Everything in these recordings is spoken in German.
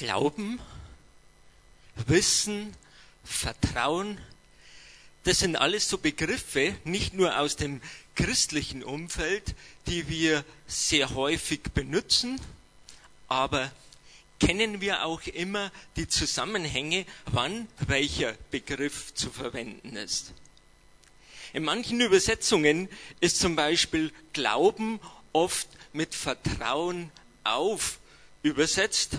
Glauben, Wissen, Vertrauen, das sind alles so Begriffe, nicht nur aus dem christlichen Umfeld, die wir sehr häufig benutzen, aber kennen wir auch immer die Zusammenhänge, wann welcher Begriff zu verwenden ist. In manchen Übersetzungen ist zum Beispiel Glauben oft mit Vertrauen auf übersetzt.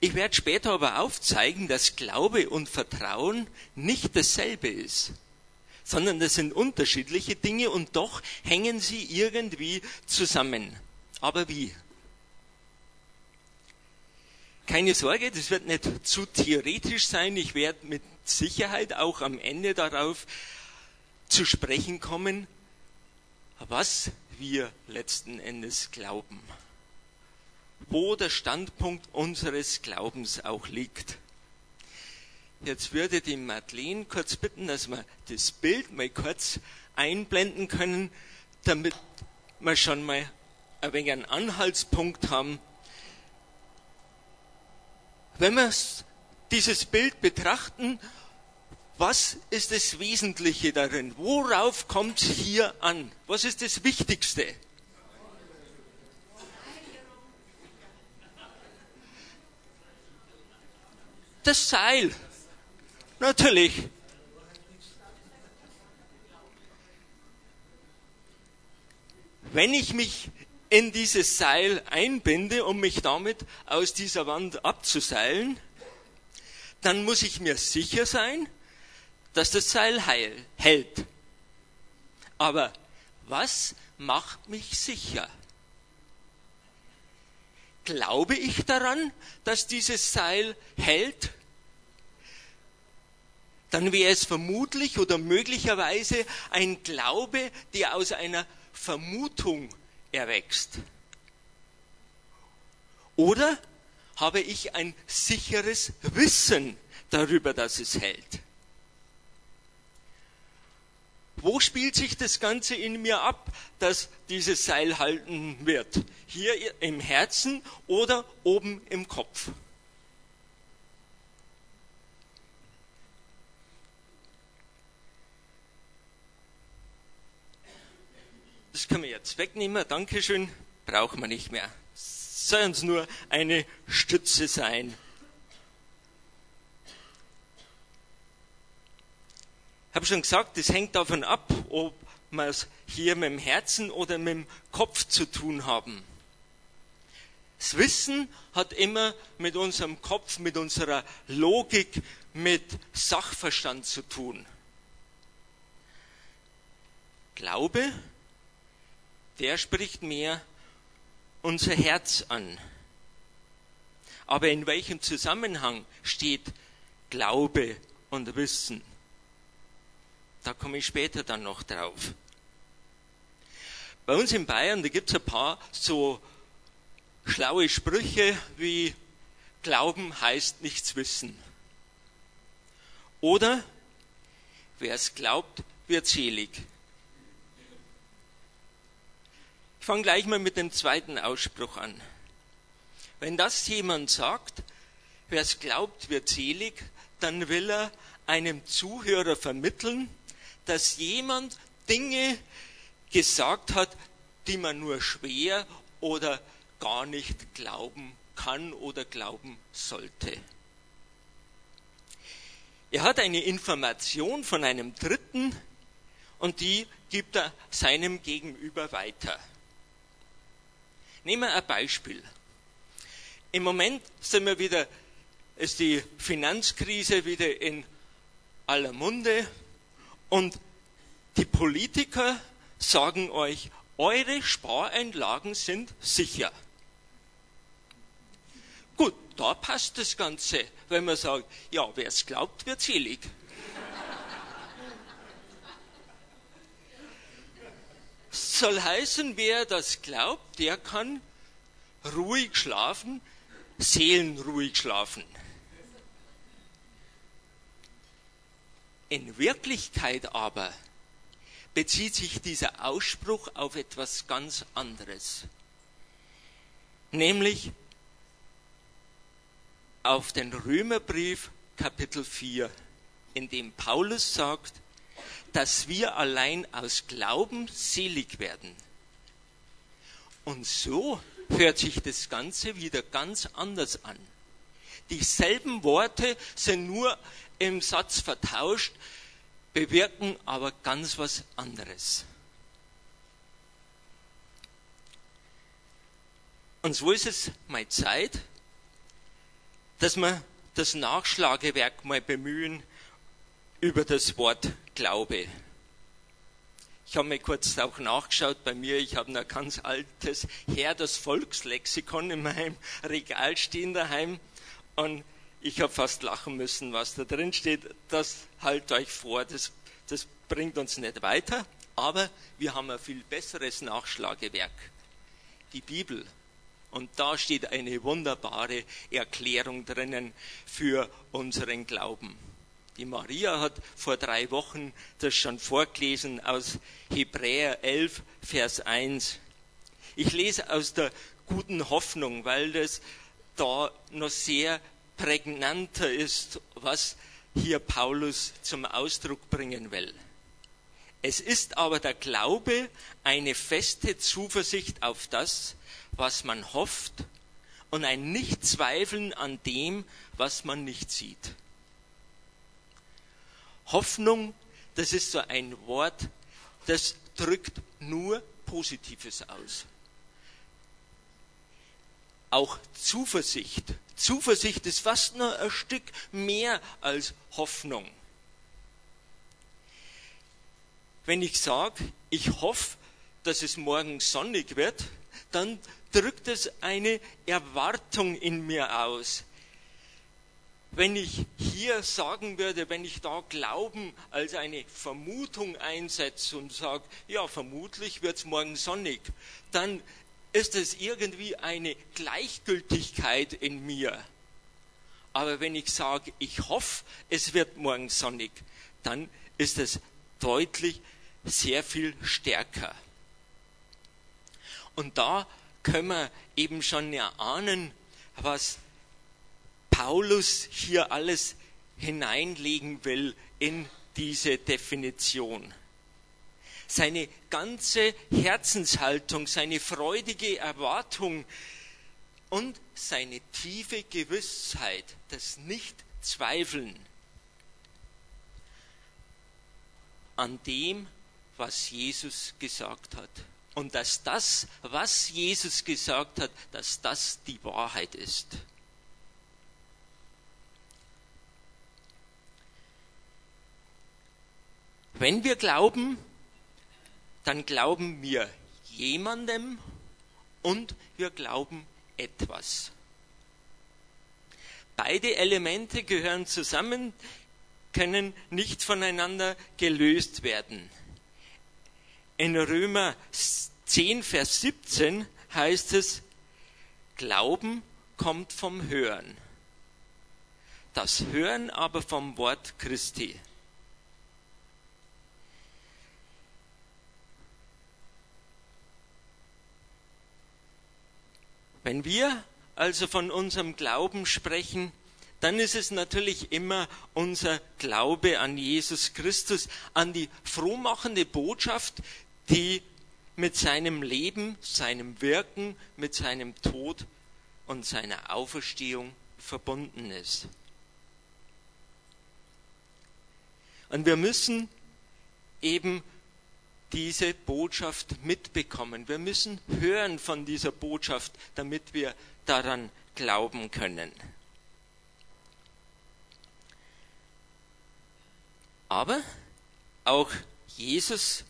Ich werde später aber aufzeigen, dass Glaube und Vertrauen nicht dasselbe ist, sondern das sind unterschiedliche Dinge und doch hängen sie irgendwie zusammen. Aber wie? Keine Sorge, das wird nicht zu theoretisch sein. Ich werde mit Sicherheit auch am Ende darauf zu sprechen kommen, was wir letzten Endes glauben. Wo der Standpunkt unseres Glaubens auch liegt. Jetzt würde die Madeleine kurz bitten, dass wir das Bild mal kurz einblenden können, damit wir schon mal ein wenig einen Anhaltspunkt haben, wenn wir dieses Bild betrachten, was ist das Wesentliche darin? Worauf kommt es hier an? Was ist das Wichtigste? Das Seil. Natürlich. Wenn ich mich in dieses Seil einbinde, um mich damit aus dieser Wand abzuseilen, dann muss ich mir sicher sein, dass das Seil heil, hält. Aber was macht mich sicher? Glaube ich daran, dass dieses Seil hält? Dann wäre es vermutlich oder möglicherweise ein Glaube, der aus einer Vermutung erwächst? Oder habe ich ein sicheres Wissen darüber, dass es hält? Wo spielt sich das Ganze in mir ab, dass dieses Seil halten wird? Hier im Herzen oder oben im Kopf? Das können wir jetzt wegnehmen. Dankeschön. Brauchen wir nicht mehr. Soll uns nur eine Stütze sein. Ich habe schon gesagt, das hängt davon ab, ob wir es hier mit dem Herzen oder mit dem Kopf zu tun haben. Das Wissen hat immer mit unserem Kopf, mit unserer Logik, mit Sachverstand zu tun. Glaube der spricht mehr unser Herz an. Aber in welchem Zusammenhang steht Glaube und Wissen? Da komme ich später dann noch drauf. Bei uns in Bayern, da gibt es ein paar so schlaue Sprüche wie Glauben heißt nichts wissen. Oder wer es glaubt, wird selig. Ich fange gleich mal mit dem zweiten Ausspruch an. Wenn das jemand sagt, wer es glaubt, wird selig, dann will er einem Zuhörer vermitteln, dass jemand Dinge gesagt hat, die man nur schwer oder gar nicht glauben kann oder glauben sollte. Er hat eine Information von einem Dritten und die gibt er seinem Gegenüber weiter. Nehmen wir ein Beispiel. Im Moment sind wir wieder, ist die Finanzkrise wieder in aller Munde und die Politiker sagen euch, eure Spareinlagen sind sicher. Gut, da passt das Ganze, wenn man sagt, ja, wer es glaubt, wird selig. Soll heißen, wer das glaubt, der kann ruhig schlafen, seelenruhig schlafen. In Wirklichkeit aber bezieht sich dieser Ausspruch auf etwas ganz anderes. Nämlich, auf den Römerbrief Kapitel 4, in dem Paulus sagt, dass wir allein aus Glauben selig werden. Und so hört sich das Ganze wieder ganz anders an. Dieselben Worte sind nur im Satz vertauscht, bewirken aber ganz was anderes. Und so ist es mal Zeit, dass wir das Nachschlagewerk mal bemühen über das Wort Glaube. Ich habe mir kurz auch nachgeschaut bei mir. Ich habe ein ganz altes Herr das Volkslexikon in meinem Regal stehen daheim. Und ich habe fast lachen müssen, was da drin steht. Das halt euch vor. Das, das bringt uns nicht weiter. Aber wir haben ein viel besseres Nachschlagewerk. Die Bibel. Und da steht eine wunderbare Erklärung drinnen für unseren Glauben. Die Maria hat vor drei Wochen das schon vorgelesen aus Hebräer 11, Vers 1. Ich lese aus der guten Hoffnung, weil das da noch sehr prägnanter ist, was hier Paulus zum Ausdruck bringen will. Es ist aber der Glaube eine feste Zuversicht auf das, was man hofft und ein Nichtzweifeln an dem, was man nicht sieht. Hoffnung, das ist so ein Wort, das drückt nur Positives aus. Auch Zuversicht. Zuversicht ist fast nur ein Stück mehr als Hoffnung. Wenn ich sage, ich hoffe, dass es morgen sonnig wird, dann drückt es eine Erwartung in mir aus wenn ich hier sagen würde, wenn ich da Glauben als eine Vermutung einsetze und sage, ja, vermutlich wird es morgen sonnig, dann ist es irgendwie eine Gleichgültigkeit in mir. Aber wenn ich sage, ich hoffe, es wird morgen sonnig, dann ist es deutlich sehr viel stärker. Und da können wir eben schon erahnen, was Paulus hier alles hineinlegen will in diese Definition. Seine ganze Herzenshaltung, seine freudige Erwartung und seine tiefe Gewissheit, das Nicht-Zweifeln an dem, was Jesus gesagt hat. Und dass das, was Jesus gesagt hat, dass das die Wahrheit ist. Wenn wir glauben, dann glauben wir jemandem und wir glauben etwas. Beide Elemente gehören zusammen, können nicht voneinander gelöst werden. In Römer 10, Vers 17 heißt es, Glauben kommt vom Hören. Das Hören aber vom Wort Christi. Wenn wir also von unserem Glauben sprechen, dann ist es natürlich immer unser Glaube an Jesus Christus, an die frohmachende Botschaft, die mit seinem Leben, seinem Wirken, mit seinem Tod und seiner Auferstehung verbunden ist. Und wir müssen eben diese Botschaft mitbekommen. Wir müssen hören von dieser Botschaft, damit wir daran glauben können. Aber auch Jesus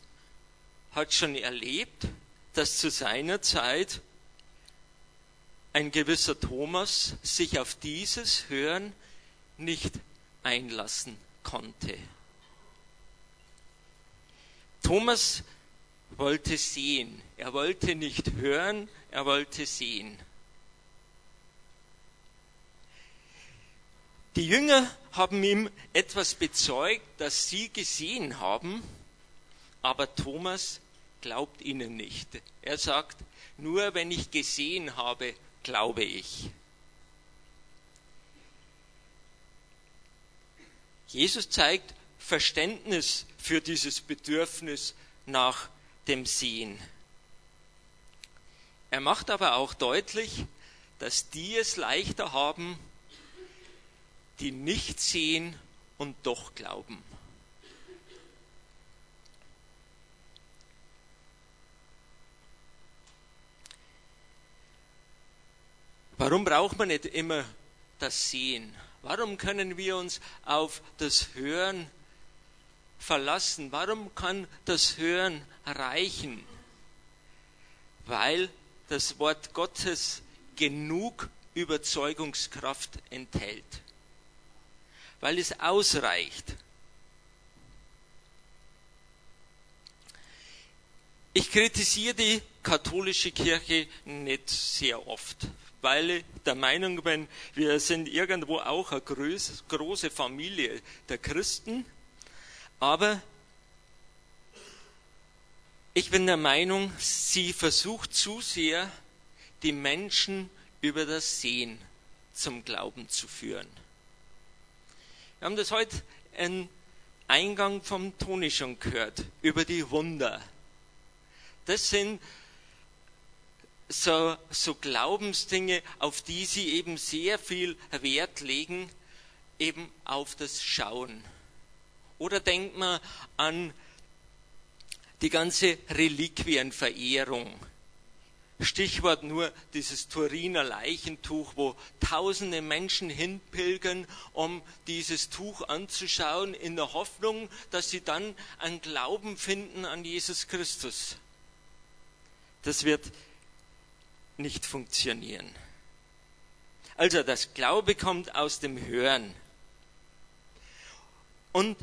hat schon erlebt, dass zu seiner Zeit ein gewisser Thomas sich auf dieses Hören nicht einlassen konnte. Thomas wollte sehen. Er wollte nicht hören, er wollte sehen. Die Jünger haben ihm etwas bezeugt, das sie gesehen haben, aber Thomas glaubt ihnen nicht. Er sagt, nur wenn ich gesehen habe, glaube ich. Jesus zeigt Verständnis für dieses Bedürfnis nach dem Sehen. Er macht aber auch deutlich, dass die es leichter haben, die nicht sehen und doch glauben. Warum braucht man nicht immer das Sehen? Warum können wir uns auf das Hören verlassen? Warum kann das Hören reichen? Weil das Wort Gottes genug Überzeugungskraft enthält. Weil es ausreicht. Ich kritisiere die katholische Kirche nicht sehr oft, weil ich der Meinung bin, wir sind irgendwo auch eine große Familie der Christen. Aber ich bin der Meinung, sie versucht zu sehr, die Menschen über das Sehen zum Glauben zu führen. Wir haben das heute im Eingang vom Toni schon gehört, über die Wunder. Das sind so, so Glaubensdinge, auf die sie eben sehr viel Wert legen, eben auf das Schauen. Oder denkt man an die ganze Reliquienverehrung. Stichwort nur dieses Turiner Leichentuch, wo tausende Menschen hinpilgern, um dieses Tuch anzuschauen, in der Hoffnung, dass sie dann einen Glauben finden an Jesus Christus. Das wird nicht funktionieren. Also das Glaube kommt aus dem Hören. Und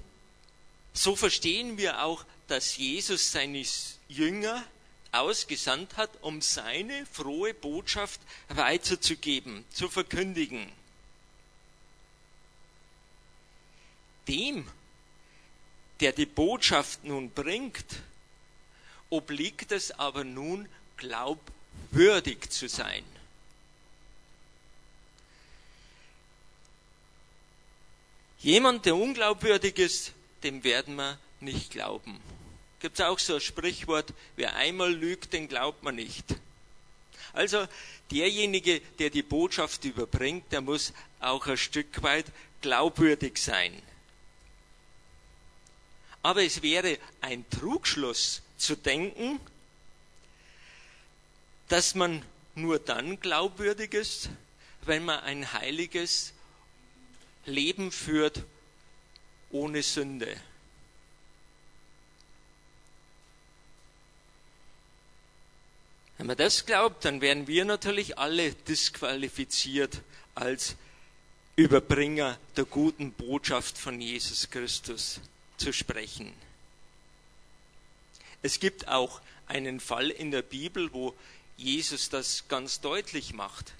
so verstehen wir auch, dass Jesus seine Jünger ausgesandt hat, um seine frohe Botschaft weiterzugeben, zu verkündigen. Dem, der die Botschaft nun bringt, obliegt es aber nun, glaub würdig zu sein. Jemand, der unglaubwürdig ist, dem werden wir nicht glauben. Gibt es auch so ein Sprichwort, wer einmal lügt, den glaubt man nicht. Also derjenige, der die Botschaft überbringt, der muss auch ein Stück weit glaubwürdig sein. Aber es wäre ein Trugschluss zu denken, dass man nur dann glaubwürdig ist, wenn man ein heiliges Leben führt ohne Sünde. Wenn man das glaubt, dann werden wir natürlich alle disqualifiziert als Überbringer der guten Botschaft von Jesus Christus zu sprechen. Es gibt auch einen Fall in der Bibel, wo Jesus das ganz deutlich macht.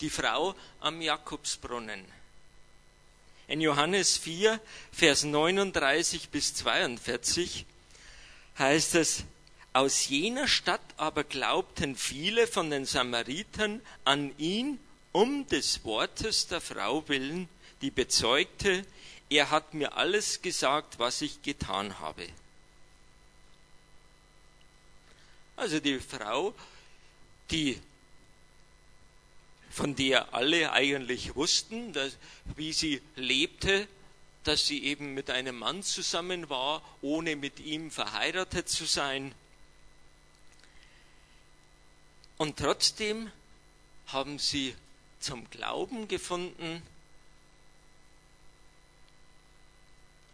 Die Frau am Jakobsbrunnen. In Johannes 4, Vers 39 bis 42 heißt es, aus jener Stadt aber glaubten viele von den Samaritern an ihn um des Wortes der Frau willen, die bezeugte, er hat mir alles gesagt, was ich getan habe. Also die Frau die von der alle eigentlich wussten, dass, wie sie lebte, dass sie eben mit einem Mann zusammen war, ohne mit ihm verheiratet zu sein. Und trotzdem haben sie zum Glauben gefunden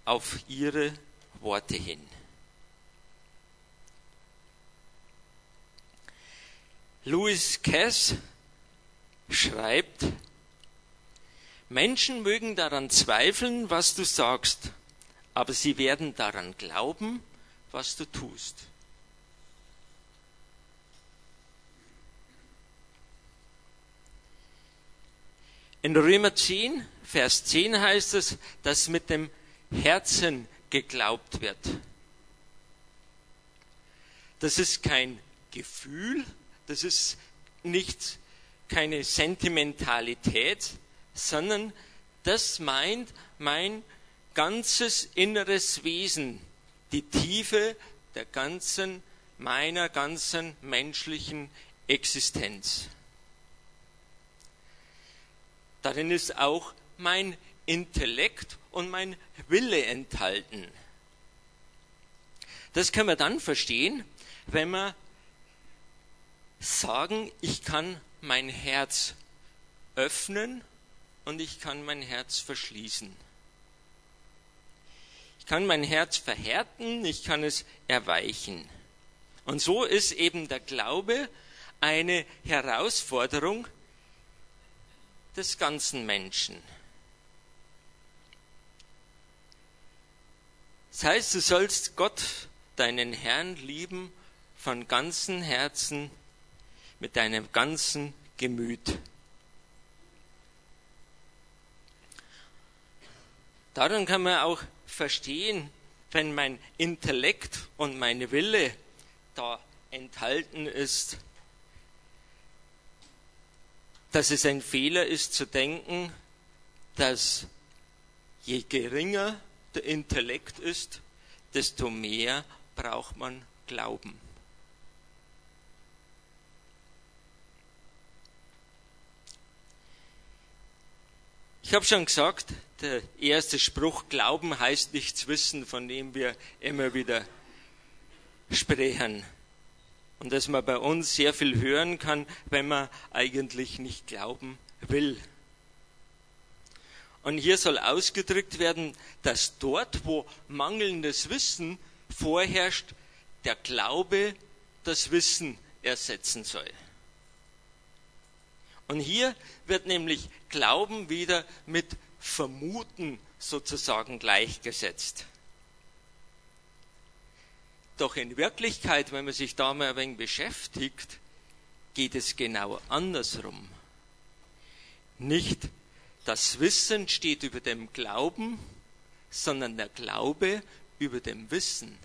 auf ihre Worte hin. Louis Cass schreibt, Menschen mögen daran zweifeln, was du sagst, aber sie werden daran glauben, was du tust. In Römer 10, Vers 10 heißt es, dass mit dem Herzen geglaubt wird. Das ist kein Gefühl, das ist nicht keine Sentimentalität, sondern das meint mein ganzes inneres Wesen, die Tiefe der ganzen, meiner ganzen menschlichen Existenz. Darin ist auch mein Intellekt und mein Wille enthalten. Das können wir dann verstehen, wenn wir sagen, ich kann mein Herz öffnen und ich kann mein Herz verschließen. Ich kann mein Herz verhärten, ich kann es erweichen. Und so ist eben der Glaube eine Herausforderung des ganzen Menschen. Das heißt, du sollst Gott, deinen Herrn, lieben von ganzem Herzen, mit deinem ganzen Gemüt. Daran kann man auch verstehen, wenn mein Intellekt und mein Wille da enthalten ist, dass es ein Fehler ist zu denken, dass je geringer der Intellekt ist, desto mehr braucht man Glauben. Ich habe schon gesagt, der erste Spruch, Glauben heißt nichts wissen, von dem wir immer wieder sprechen. Und dass man bei uns sehr viel hören kann, wenn man eigentlich nicht glauben will. Und hier soll ausgedrückt werden, dass dort, wo mangelndes Wissen vorherrscht, der Glaube das Wissen ersetzen soll. Und hier wird nämlich Glauben wieder mit Vermuten sozusagen gleichgesetzt. Doch in Wirklichkeit, wenn man sich da mal ein wenig beschäftigt, geht es genau andersrum. Nicht das Wissen steht über dem Glauben, sondern der Glaube über dem Wissen.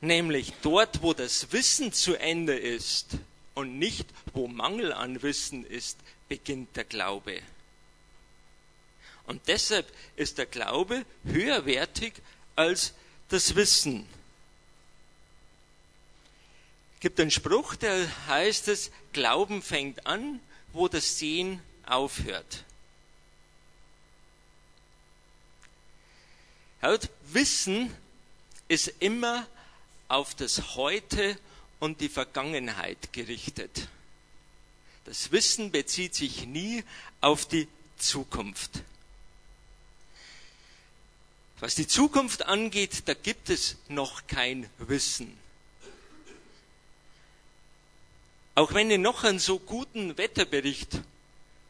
Nämlich dort, wo das Wissen zu Ende ist und nicht wo Mangel an Wissen ist, beginnt der Glaube. Und deshalb ist der Glaube höherwertig als das Wissen. Es gibt einen Spruch, der heißt es, Glauben fängt an, wo das Sehen aufhört. Wissen ist immer auf das Heute und die Vergangenheit gerichtet. Das Wissen bezieht sich nie auf die Zukunft. Was die Zukunft angeht, da gibt es noch kein Wissen. Auch wenn ich noch einen so guten Wetterbericht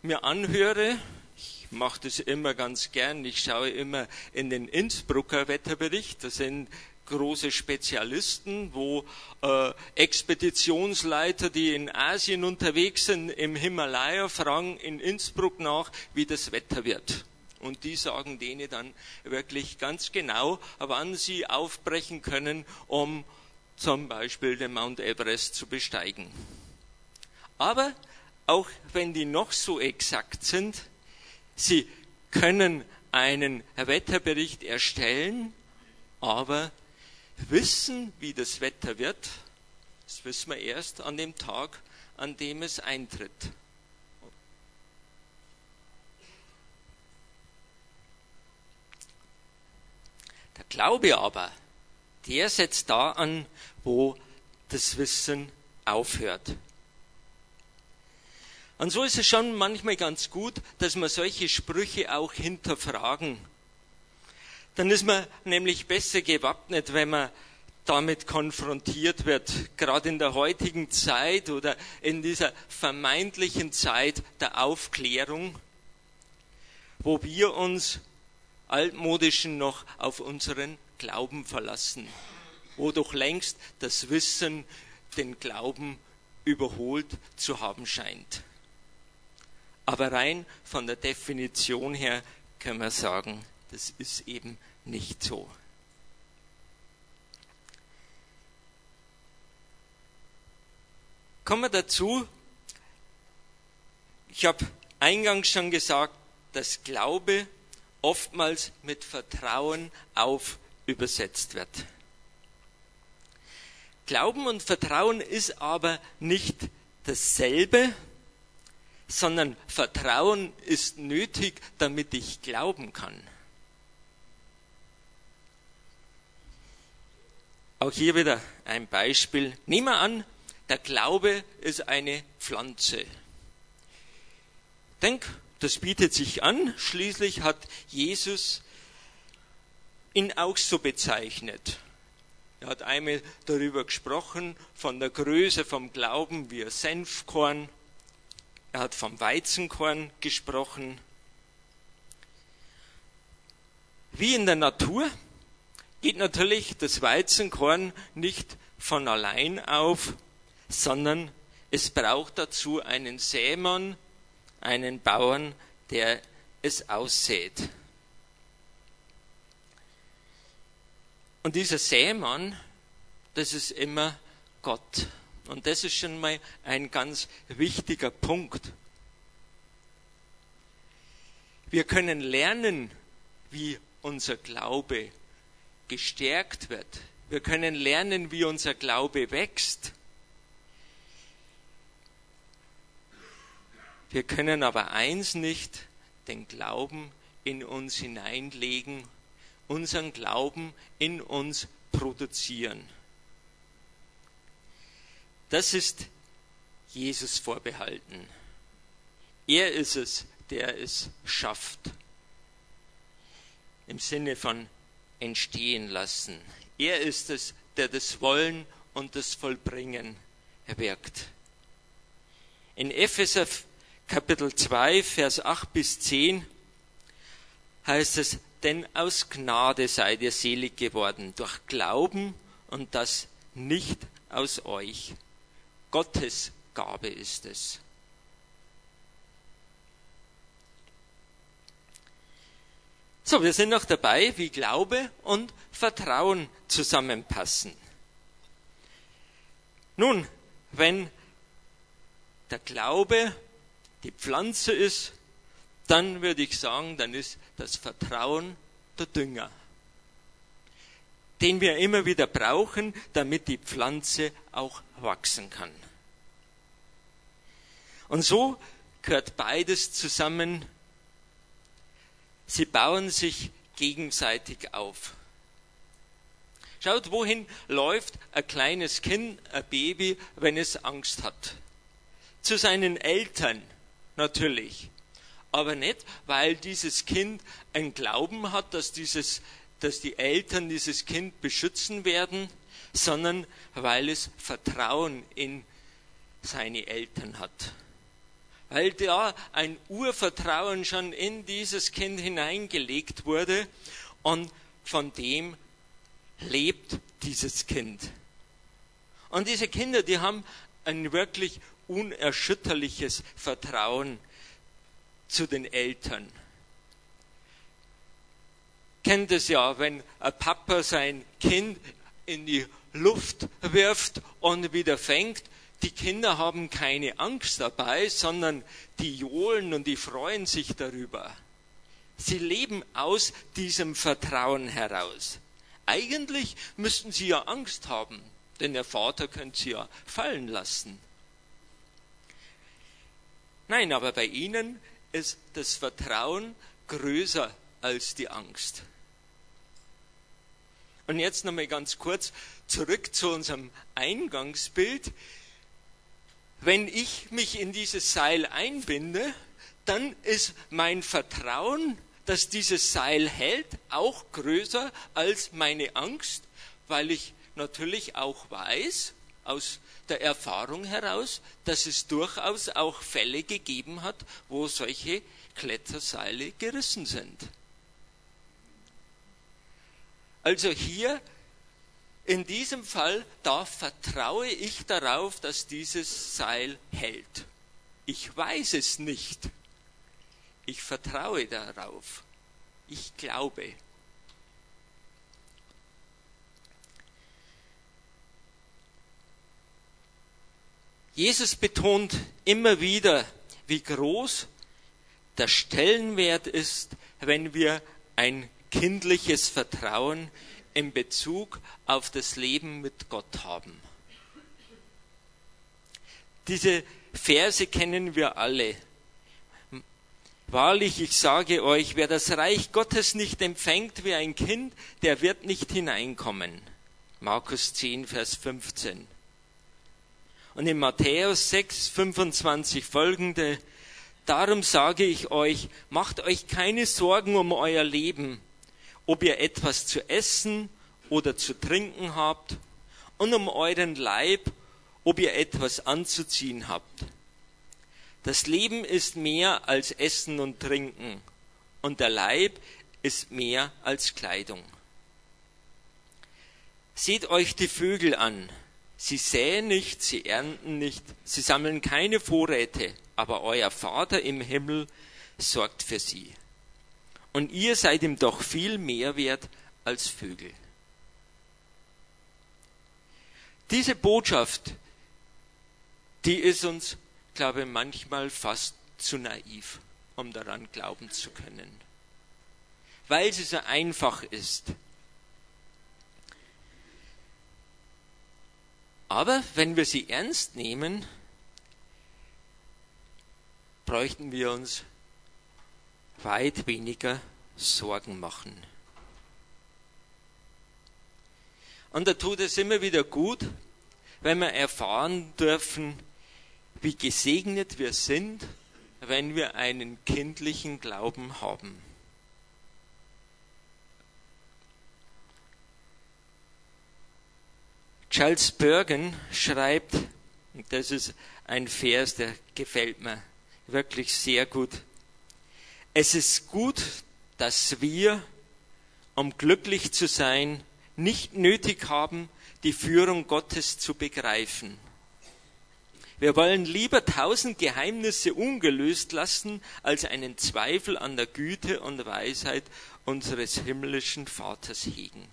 mir anhöre, ich mache das immer ganz gern, ich schaue immer in den Innsbrucker Wetterbericht, da sind große Spezialisten, wo äh, Expeditionsleiter, die in Asien unterwegs sind, im Himalaya, fragen in Innsbruck nach, wie das Wetter wird. Und die sagen denen dann wirklich ganz genau, wann sie aufbrechen können, um zum Beispiel den Mount Everest zu besteigen. Aber auch wenn die noch so exakt sind, sie können einen Wetterbericht erstellen, aber wissen, wie das Wetter wird, das wissen wir erst an dem Tag, an dem es eintritt. Der Glaube aber, der setzt da an, wo das Wissen aufhört. Und so ist es schon manchmal ganz gut, dass wir solche Sprüche auch hinterfragen dann ist man nämlich besser gewappnet, wenn man damit konfrontiert wird, gerade in der heutigen Zeit oder in dieser vermeintlichen Zeit der Aufklärung, wo wir uns altmodischen noch auf unseren Glauben verlassen, wo doch längst das Wissen den Glauben überholt zu haben scheint. Aber rein von der Definition her können wir sagen, das ist eben nicht so. Kommen wir dazu. Ich habe eingangs schon gesagt, dass Glaube oftmals mit Vertrauen auf übersetzt wird. Glauben und Vertrauen ist aber nicht dasselbe, sondern Vertrauen ist nötig, damit ich glauben kann. Auch hier wieder ein Beispiel. Nehmen wir an, der Glaube ist eine Pflanze. Denk, das bietet sich an. Schließlich hat Jesus ihn auch so bezeichnet. Er hat einmal darüber gesprochen, von der Größe vom Glauben wie ein Senfkorn. Er hat vom Weizenkorn gesprochen. Wie in der Natur geht natürlich das Weizenkorn nicht von allein auf, sondern es braucht dazu einen Sämann, einen Bauern, der es aussät. Und dieser Sämann, das ist immer Gott. Und das ist schon mal ein ganz wichtiger Punkt. Wir können lernen, wie unser Glaube gestärkt wird. Wir können lernen, wie unser Glaube wächst. Wir können aber eins nicht, den Glauben in uns hineinlegen unseren Glauben in uns produzieren. Das ist Jesus vorbehalten. Er ist es, der es schafft. Im Sinne von entstehen lassen. Er ist es, der das Wollen und das Vollbringen wirkt. In Epheser Kapitel 2, Vers 8 bis 10 heißt es, denn aus Gnade seid ihr selig geworden, durch Glauben und das nicht aus euch. Gottes Gabe ist es. So, wir sind noch dabei, wie Glaube und Vertrauen zusammenpassen. Nun, wenn der Glaube die Pflanze ist dann würde ich sagen, dann ist das Vertrauen der Dünger, den wir immer wieder brauchen, damit die Pflanze auch wachsen kann. Und so gehört beides zusammen. Sie bauen sich gegenseitig auf. Schaut, wohin läuft ein kleines Kind, ein Baby, wenn es Angst hat? Zu seinen Eltern, natürlich aber nicht, weil dieses Kind einen Glauben hat, dass, dieses, dass die Eltern dieses Kind beschützen werden, sondern weil es Vertrauen in seine Eltern hat. Weil da ein Urvertrauen schon in dieses Kind hineingelegt wurde und von dem lebt dieses Kind. Und diese Kinder, die haben ein wirklich unerschütterliches Vertrauen zu den Eltern. Kennt es ja, wenn ein Papa sein Kind in die Luft wirft und wieder fängt, die Kinder haben keine Angst dabei, sondern die johlen und die freuen sich darüber. Sie leben aus diesem Vertrauen heraus. Eigentlich müssten sie ja Angst haben, denn der Vater könnte sie ja fallen lassen. Nein, aber bei ihnen ist das Vertrauen größer als die Angst. Und jetzt nochmal ganz kurz zurück zu unserem Eingangsbild. Wenn ich mich in dieses Seil einbinde, dann ist mein Vertrauen, dass dieses Seil hält, auch größer als meine Angst, weil ich natürlich auch weiß, aus der Erfahrung heraus, dass es durchaus auch Fälle gegeben hat, wo solche Kletterseile gerissen sind. Also hier in diesem Fall, da vertraue ich darauf, dass dieses Seil hält. Ich weiß es nicht. Ich vertraue darauf. Ich glaube. Jesus betont immer wieder, wie groß der Stellenwert ist, wenn wir ein kindliches Vertrauen in Bezug auf das Leben mit Gott haben. Diese Verse kennen wir alle. Wahrlich, ich sage euch, wer das Reich Gottes nicht empfängt wie ein Kind, der wird nicht hineinkommen. Markus 10, Vers 15. Und in Matthäus 6, 25 folgende, darum sage ich euch, macht euch keine Sorgen um euer Leben, ob ihr etwas zu essen oder zu trinken habt, und um euren Leib, ob ihr etwas anzuziehen habt. Das Leben ist mehr als Essen und Trinken und der Leib ist mehr als Kleidung. Seht euch die Vögel an. Sie säen nicht, sie ernten nicht, sie sammeln keine Vorräte, aber euer Vater im Himmel sorgt für sie. Und ihr seid ihm doch viel mehr wert als Vögel. Diese Botschaft, die ist uns, glaube ich, manchmal fast zu naiv, um daran glauben zu können. Weil sie so einfach ist. Aber wenn wir sie ernst nehmen, bräuchten wir uns weit weniger Sorgen machen. Und da tut es immer wieder gut, wenn wir erfahren dürfen, wie gesegnet wir sind, wenn wir einen kindlichen Glauben haben. Charles Bergen schreibt, das ist ein Vers, der gefällt mir wirklich sehr gut. Es ist gut, dass wir, um glücklich zu sein, nicht nötig haben, die Führung Gottes zu begreifen. Wir wollen lieber tausend Geheimnisse ungelöst lassen, als einen Zweifel an der Güte und Weisheit unseres himmlischen Vaters hegen.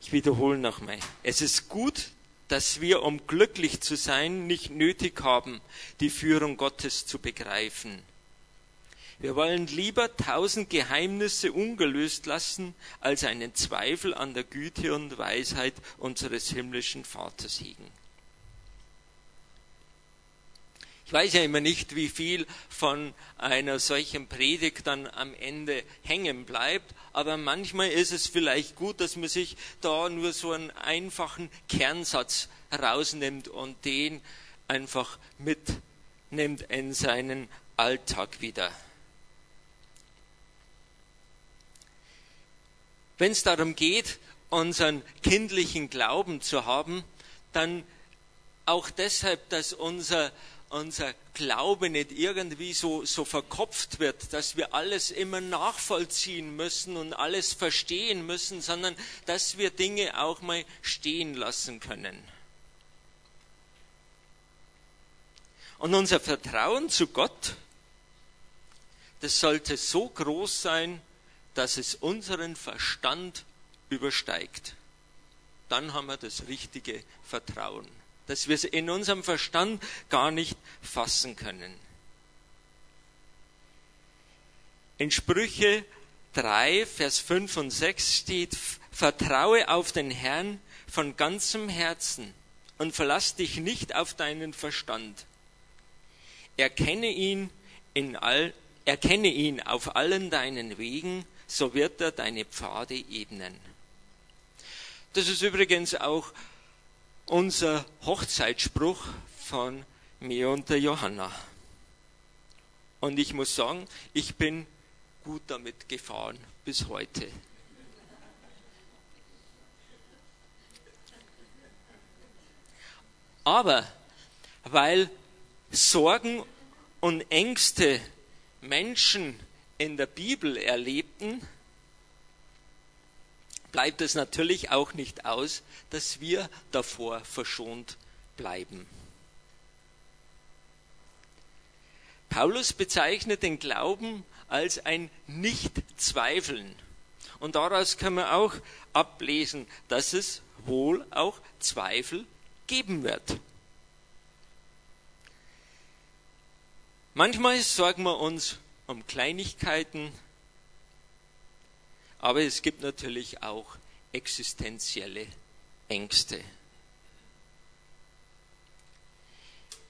Ich wiederhole nochmal. Es ist gut, dass wir, um glücklich zu sein, nicht nötig haben, die Führung Gottes zu begreifen. Wir wollen lieber tausend Geheimnisse ungelöst lassen, als einen Zweifel an der Güte und Weisheit unseres himmlischen Vaters hegen. Ich weiß ja immer nicht, wie viel von einer solchen Predigt dann am Ende hängen bleibt, aber manchmal ist es vielleicht gut, dass man sich da nur so einen einfachen Kernsatz herausnimmt und den einfach mitnimmt in seinen Alltag wieder. Wenn es darum geht, unseren kindlichen Glauben zu haben, dann auch deshalb, dass unser unser Glaube nicht irgendwie so, so verkopft wird, dass wir alles immer nachvollziehen müssen und alles verstehen müssen, sondern dass wir Dinge auch mal stehen lassen können. Und unser Vertrauen zu Gott, das sollte so groß sein, dass es unseren Verstand übersteigt. Dann haben wir das richtige Vertrauen dass wir es in unserem Verstand gar nicht fassen können. In Sprüche 3, Vers 5 und 6 steht, Vertraue auf den Herrn von ganzem Herzen und verlass dich nicht auf deinen Verstand. Erkenne ihn, in all, erkenne ihn auf allen deinen Wegen, so wird er deine Pfade ebnen. Das ist übrigens auch unser Hochzeitsspruch von mir und der Johanna. Und ich muss sagen, ich bin gut damit gefahren bis heute. Aber weil Sorgen und Ängste Menschen in der Bibel erlebten, bleibt es natürlich auch nicht aus, dass wir davor verschont bleiben. Paulus bezeichnet den Glauben als ein Nicht-Zweifeln. Und daraus können wir auch ablesen, dass es wohl auch Zweifel geben wird. Manchmal sorgen wir uns um Kleinigkeiten, aber es gibt natürlich auch existenzielle Ängste.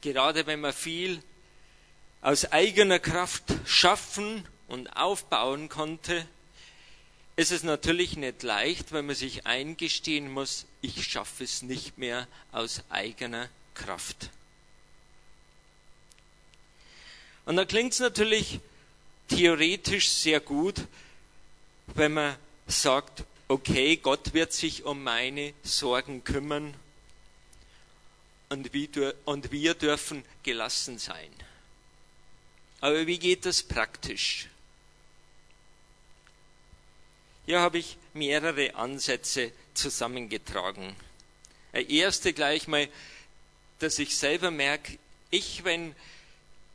Gerade wenn man viel aus eigener Kraft schaffen und aufbauen konnte, ist es natürlich nicht leicht, wenn man sich eingestehen muss, ich schaffe es nicht mehr aus eigener Kraft. Und da klingt es natürlich theoretisch sehr gut, wenn man sagt, okay, Gott wird sich um meine Sorgen kümmern und wir dürfen gelassen sein. Aber wie geht das praktisch? Hier habe ich mehrere Ansätze zusammengetragen. Der erste gleich mal, dass ich selber merke, ich, wenn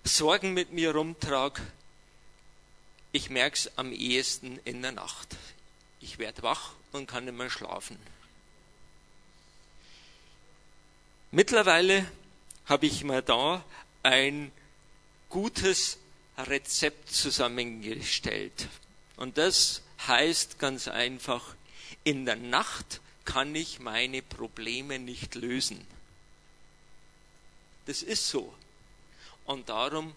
Sorgen mit mir rumtrage, ich merke es am ehesten in der Nacht. Ich werde wach und kann nicht mehr schlafen. Mittlerweile habe ich mir da ein gutes Rezept zusammengestellt. Und das heißt ganz einfach, in der Nacht kann ich meine Probleme nicht lösen. Das ist so. Und darum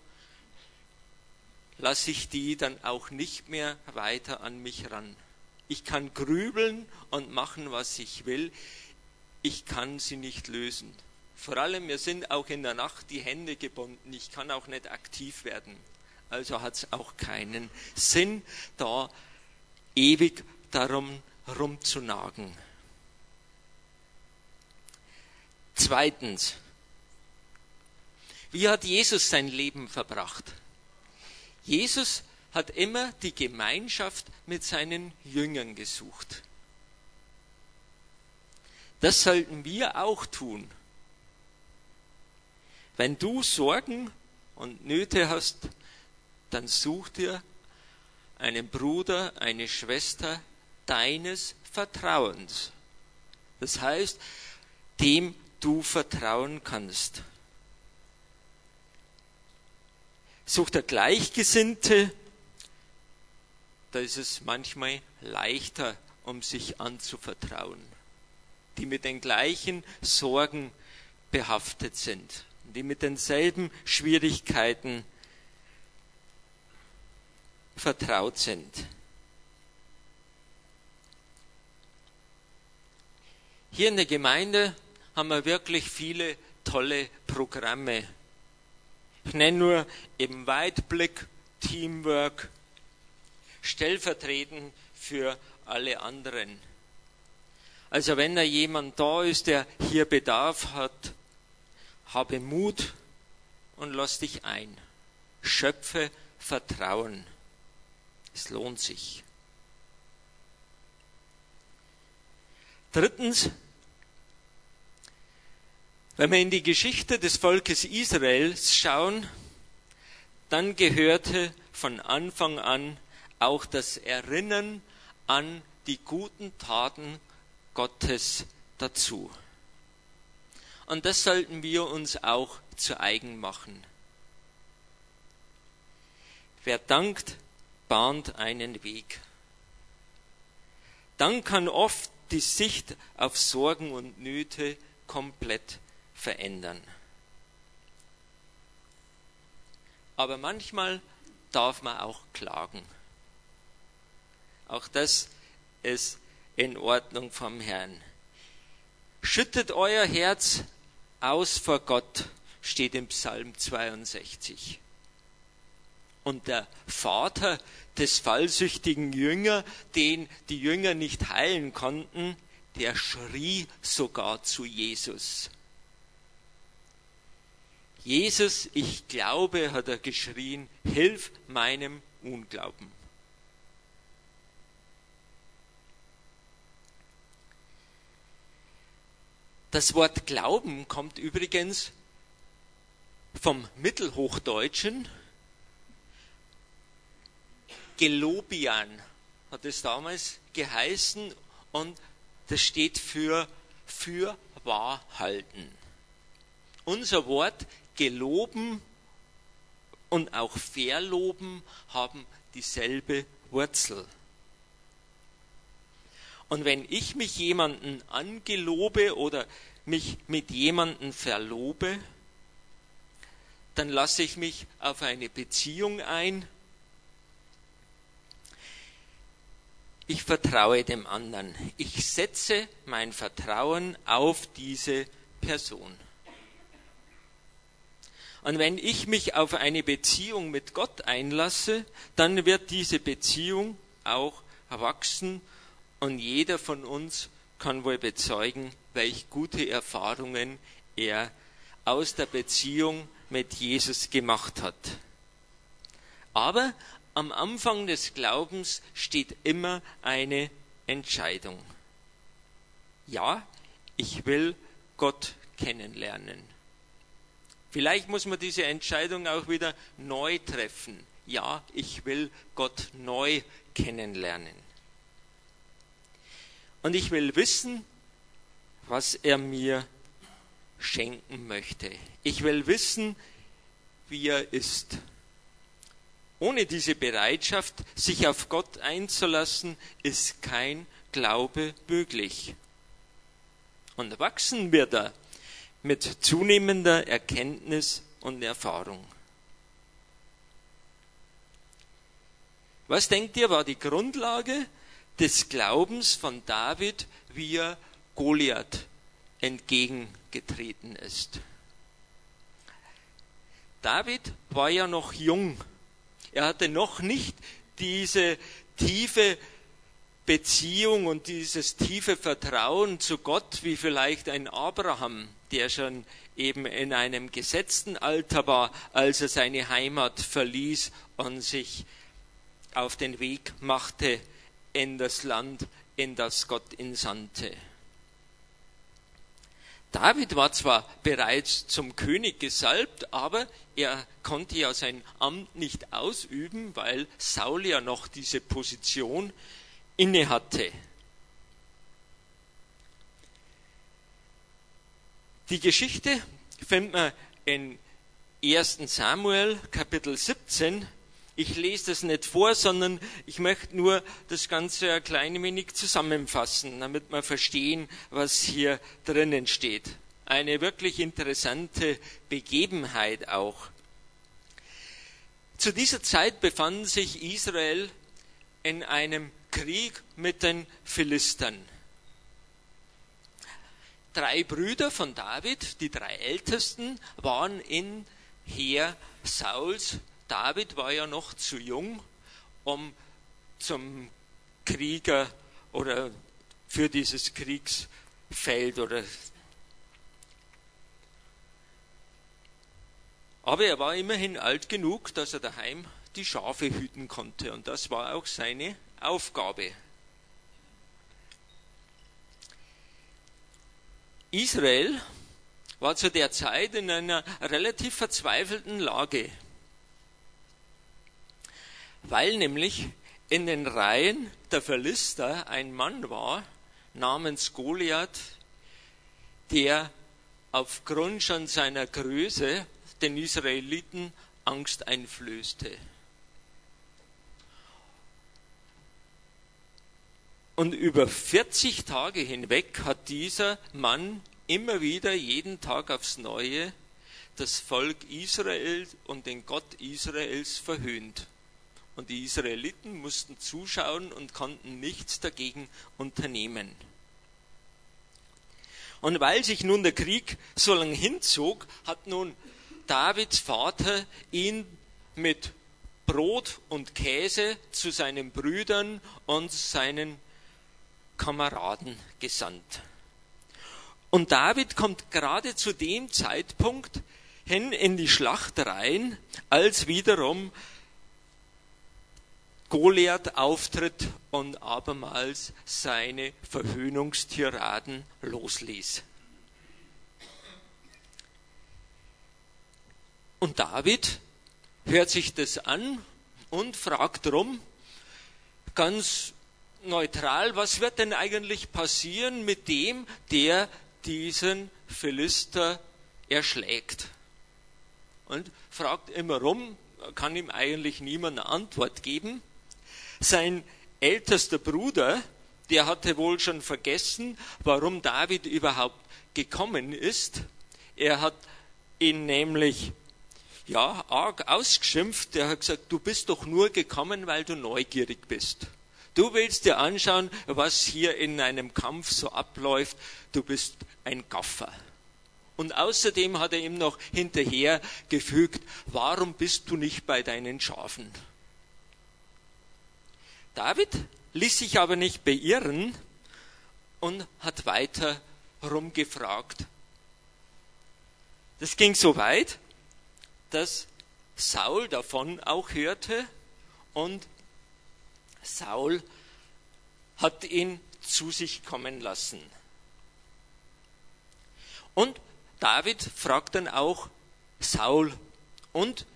lasse ich die dann auch nicht mehr weiter an mich ran. Ich kann grübeln und machen, was ich will. Ich kann sie nicht lösen. Vor allem, mir sind auch in der Nacht die Hände gebunden. Ich kann auch nicht aktiv werden. Also hat es auch keinen Sinn, da ewig darum rumzunagen. Zweitens, wie hat Jesus sein Leben verbracht? Jesus hat immer die Gemeinschaft mit seinen Jüngern gesucht. Das sollten wir auch tun. Wenn du Sorgen und Nöte hast, dann such dir einen Bruder, eine Schwester deines Vertrauens. Das heißt, dem du vertrauen kannst. Such der Gleichgesinnte, da ist es manchmal leichter, um sich anzuvertrauen, die mit den gleichen Sorgen behaftet sind die mit denselben Schwierigkeiten vertraut sind. Hier in der Gemeinde haben wir wirklich viele tolle Programme. Ich nenne nur eben Weitblick, Teamwork, stellvertretend für alle anderen. Also wenn da jemand da ist, der hier Bedarf hat, habe Mut und lass dich ein. Schöpfe Vertrauen. Es lohnt sich. Drittens, wenn wir in die Geschichte des Volkes Israels schauen, dann gehörte von Anfang an auch das Erinnern an die guten Taten Gottes dazu. Und das sollten wir uns auch zu eigen machen. Wer dankt, bahnt einen Weg. Dann kann oft die Sicht auf Sorgen und Nöte komplett verändern. Aber manchmal darf man auch klagen. Auch das ist in Ordnung vom Herrn. Schüttet euer Herz aus vor Gott, steht im Psalm 62. Und der Vater des fallsüchtigen Jünger, den die Jünger nicht heilen konnten, der schrie sogar zu Jesus. Jesus, ich glaube, hat er geschrien, hilf meinem Unglauben. Das Wort Glauben kommt übrigens vom Mittelhochdeutschen. Gelobian hat es damals geheißen und das steht für für wahr halten. Unser Wort geloben und auch Verloben haben dieselbe Wurzel. Und wenn ich mich jemanden angelobe oder mich mit jemanden verlobe, dann lasse ich mich auf eine Beziehung ein. Ich vertraue dem anderen. Ich setze mein Vertrauen auf diese Person. Und wenn ich mich auf eine Beziehung mit Gott einlasse, dann wird diese Beziehung auch wachsen und jeder von uns kann wohl bezeugen, welch gute Erfahrungen er aus der Beziehung mit Jesus gemacht hat. Aber am Anfang des Glaubens steht immer eine Entscheidung. Ja, ich will Gott kennenlernen. Vielleicht muss man diese Entscheidung auch wieder neu treffen. Ja, ich will Gott neu kennenlernen. Und ich will wissen, was er mir schenken möchte. Ich will wissen, wie er ist. Ohne diese Bereitschaft, sich auf Gott einzulassen, ist kein Glaube möglich. Und wachsen wir da mit zunehmender Erkenntnis und Erfahrung. Was denkt ihr, war die Grundlage des Glaubens von David, wie er Goliath entgegengetreten ist. David war ja noch jung. Er hatte noch nicht diese tiefe Beziehung und dieses tiefe Vertrauen zu Gott wie vielleicht ein Abraham, der schon eben in einem gesetzten Alter war, als er seine Heimat verließ und sich auf den Weg machte in das Land, in das Gott ihn sandte. David war zwar bereits zum König gesalbt, aber er konnte ja sein Amt nicht ausüben, weil Saul ja noch diese Position innehatte. Die Geschichte findet man in 1 Samuel Kapitel 17 ich lese das nicht vor, sondern ich möchte nur das Ganze ein klein wenig zusammenfassen, damit wir verstehen, was hier drinnen steht. Eine wirklich interessante Begebenheit auch. Zu dieser Zeit befand sich Israel in einem Krieg mit den Philistern. Drei Brüder von David, die drei Ältesten, waren in Heer Sauls David war ja noch zu jung, um zum Krieger oder für dieses Kriegsfeld oder aber er war immerhin alt genug, dass er daheim die Schafe hüten konnte und das war auch seine Aufgabe. Israel war zu der Zeit in einer relativ verzweifelten Lage weil nämlich in den Reihen der Philister ein Mann war namens Goliath, der aufgrund schon seiner Größe den Israeliten Angst einflößte. Und über 40 Tage hinweg hat dieser Mann immer wieder jeden Tag aufs Neue das Volk Israel und den Gott Israels verhöhnt und die Israeliten mussten zuschauen und konnten nichts dagegen unternehmen. Und weil sich nun der Krieg so lange hinzog, hat nun Davids Vater ihn mit Brot und Käse zu seinen Brüdern und seinen Kameraden gesandt. Und David kommt gerade zu dem Zeitpunkt hin in die Schlacht rein, als wiederum Goliath auftritt und abermals seine Verhöhnungstiraden losließ. Und David hört sich das an und fragt drum, ganz neutral, was wird denn eigentlich passieren mit dem, der diesen Philister erschlägt? Und fragt immer rum, kann ihm eigentlich niemand eine Antwort geben. Sein ältester Bruder, der hatte wohl schon vergessen, warum David überhaupt gekommen ist. Er hat ihn nämlich ja, arg ausgeschimpft. Er hat gesagt, du bist doch nur gekommen, weil du neugierig bist. Du willst dir anschauen, was hier in einem Kampf so abläuft. Du bist ein Gaffer. Und außerdem hat er ihm noch hinterhergefügt, warum bist du nicht bei deinen Schafen? David ließ sich aber nicht beirren und hat weiter rumgefragt. Das ging so weit, dass Saul davon auch hörte und Saul hat ihn zu sich kommen lassen. Und David fragt dann auch Saul und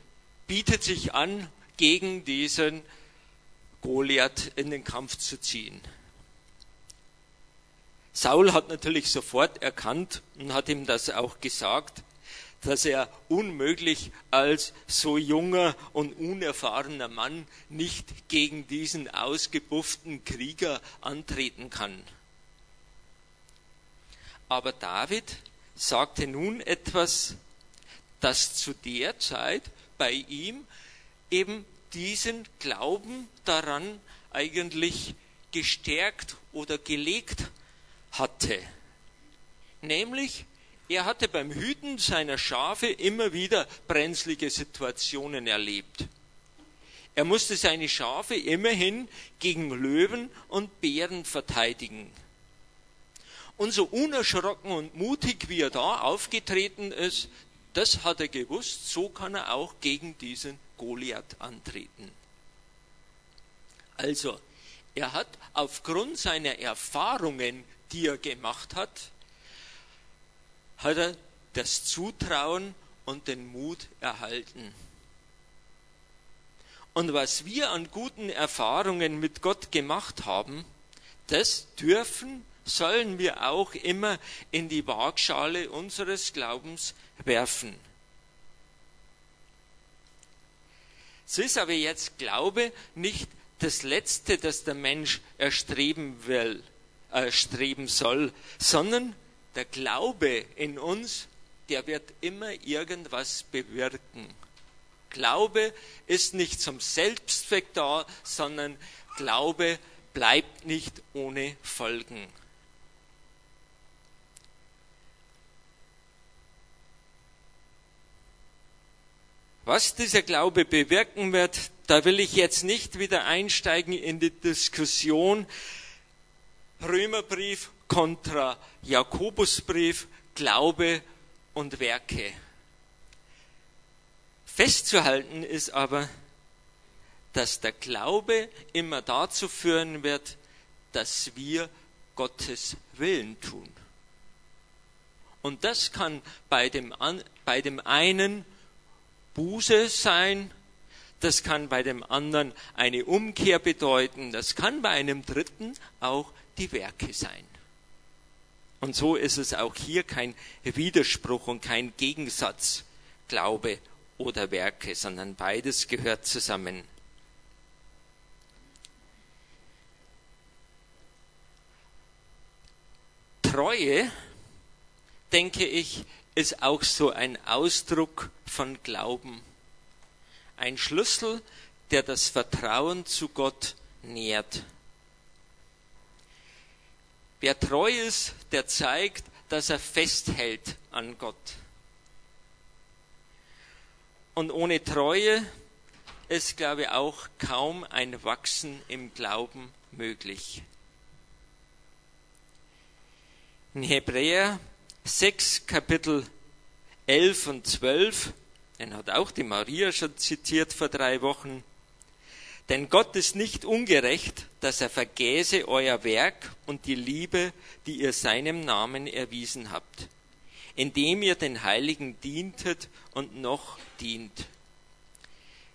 bietet sich an, gegen diesen Goliath in den Kampf zu ziehen. Saul hat natürlich sofort erkannt und hat ihm das auch gesagt, dass er unmöglich als so junger und unerfahrener Mann nicht gegen diesen ausgebufften Krieger antreten kann. Aber David sagte nun etwas, das zu der Zeit bei ihm eben diesen Glauben daran eigentlich gestärkt oder gelegt hatte. Nämlich, er hatte beim Hüten seiner Schafe immer wieder brenzlige Situationen erlebt. Er musste seine Schafe immerhin gegen Löwen und Bären verteidigen. Und so unerschrocken und mutig, wie er da aufgetreten ist, das hat er gewusst, so kann er auch gegen diesen Goliath antreten. Also, er hat aufgrund seiner Erfahrungen, die er gemacht hat, hat er das Zutrauen und den Mut erhalten. Und was wir an guten Erfahrungen mit Gott gemacht haben, das dürfen sollen wir auch immer in die Waagschale unseres Glaubens werfen. So ist aber jetzt Glaube nicht das Letzte, das der Mensch erstreben will, erstreben soll, sondern der Glaube in uns, der wird immer irgendwas bewirken. Glaube ist nicht zum Selbstzweck da, sondern Glaube bleibt nicht ohne Folgen. Was dieser Glaube bewirken wird, da will ich jetzt nicht wieder einsteigen in die Diskussion Römerbrief kontra Jakobusbrief, Glaube und Werke. Festzuhalten ist aber, dass der Glaube immer dazu führen wird, dass wir Gottes Willen tun. Und das kann bei dem, bei dem einen Buße sein, das kann bei dem anderen eine Umkehr bedeuten, das kann bei einem dritten auch die Werke sein. Und so ist es auch hier kein Widerspruch und kein Gegensatz, Glaube oder Werke, sondern beides gehört zusammen. Treue, denke ich, ist auch so ein Ausdruck von Glauben. Ein Schlüssel, der das Vertrauen zu Gott nährt. Wer treu ist, der zeigt, dass er festhält an Gott. Und ohne Treue ist, glaube ich, auch kaum ein Wachsen im Glauben möglich. In Hebräer 6, Kapitel 11 und 12, den hat auch die Maria schon zitiert vor drei Wochen. Denn Gott ist nicht ungerecht, dass er vergäse euer Werk und die Liebe, die ihr seinem Namen erwiesen habt, indem ihr den Heiligen dientet und noch dient.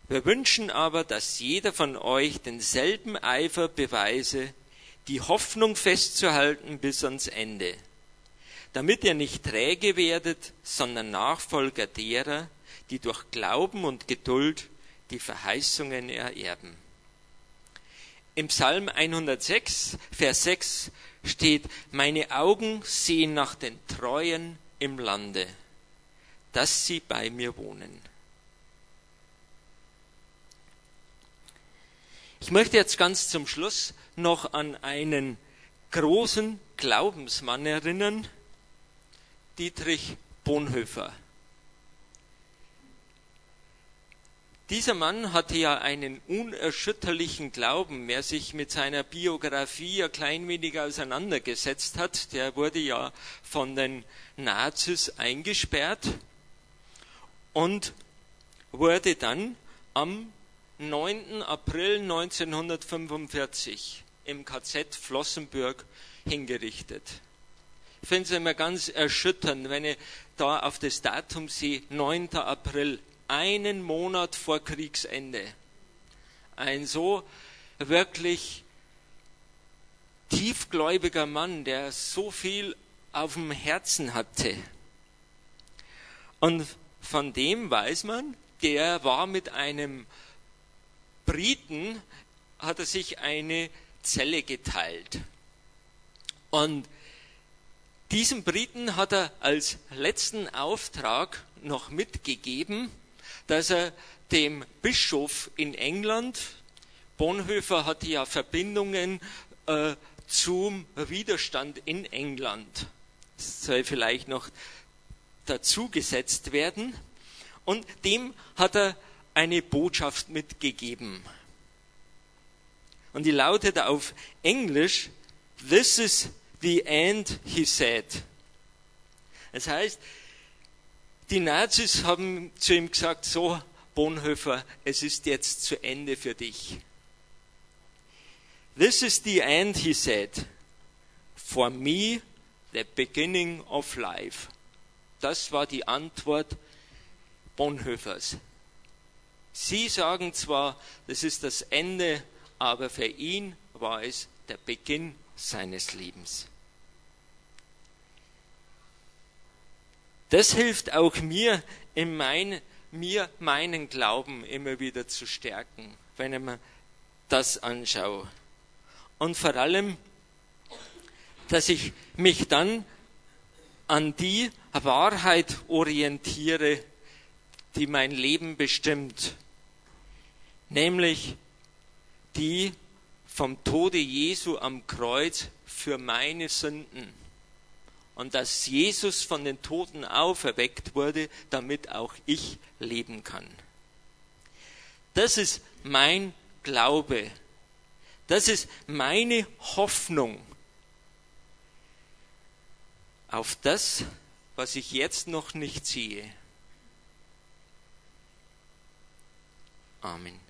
Wir wünschen aber, dass jeder von euch denselben Eifer beweise, die Hoffnung festzuhalten bis ans Ende damit ihr nicht träge werdet, sondern Nachfolger derer, die durch Glauben und Geduld die Verheißungen ererben. Im Psalm 106, Vers 6 steht, meine Augen sehen nach den Treuen im Lande, dass sie bei mir wohnen. Ich möchte jetzt ganz zum Schluss noch an einen großen Glaubensmann erinnern, Dietrich Bonhoeffer. Dieser Mann hatte ja einen unerschütterlichen Glauben. Wer sich mit seiner Biografie ein klein wenig auseinandergesetzt hat, der wurde ja von den Nazis eingesperrt und wurde dann am 9. April 1945 im KZ Flossenbürg hingerichtet. Ich finde es immer ganz erschütternd, wenn ich da auf das Datum sehe, 9. April einen Monat vor Kriegsende. Ein so wirklich tiefgläubiger Mann, der so viel auf dem Herzen hatte. Und von dem weiß man, der war mit einem Briten, hat er sich eine Zelle geteilt. Und diesem Briten hat er als letzten Auftrag noch mitgegeben, dass er dem Bischof in England, Bonhoeffer hatte ja Verbindungen äh, zum Widerstand in England, das soll vielleicht noch dazugesetzt werden, und dem hat er eine Botschaft mitgegeben. Und die lautet auf Englisch, This is the end, he said. Das heißt, die Nazis haben zu ihm gesagt, so Bonhoeffer, es ist jetzt zu Ende für dich. This is the end, he said. For me, the beginning of life. Das war die Antwort Bonhoeffers. Sie sagen zwar, das ist das Ende, aber für ihn war es der Beginn seines Lebens. Das hilft auch mir, in mein, mir meinen Glauben immer wieder zu stärken, wenn ich mir das anschaue. Und vor allem, dass ich mich dann an die Wahrheit orientiere, die mein Leben bestimmt, nämlich die vom Tode Jesu am Kreuz für meine Sünden und dass Jesus von den Toten auferweckt wurde, damit auch ich leben kann. Das ist mein Glaube. Das ist meine Hoffnung auf das, was ich jetzt noch nicht sehe. Amen.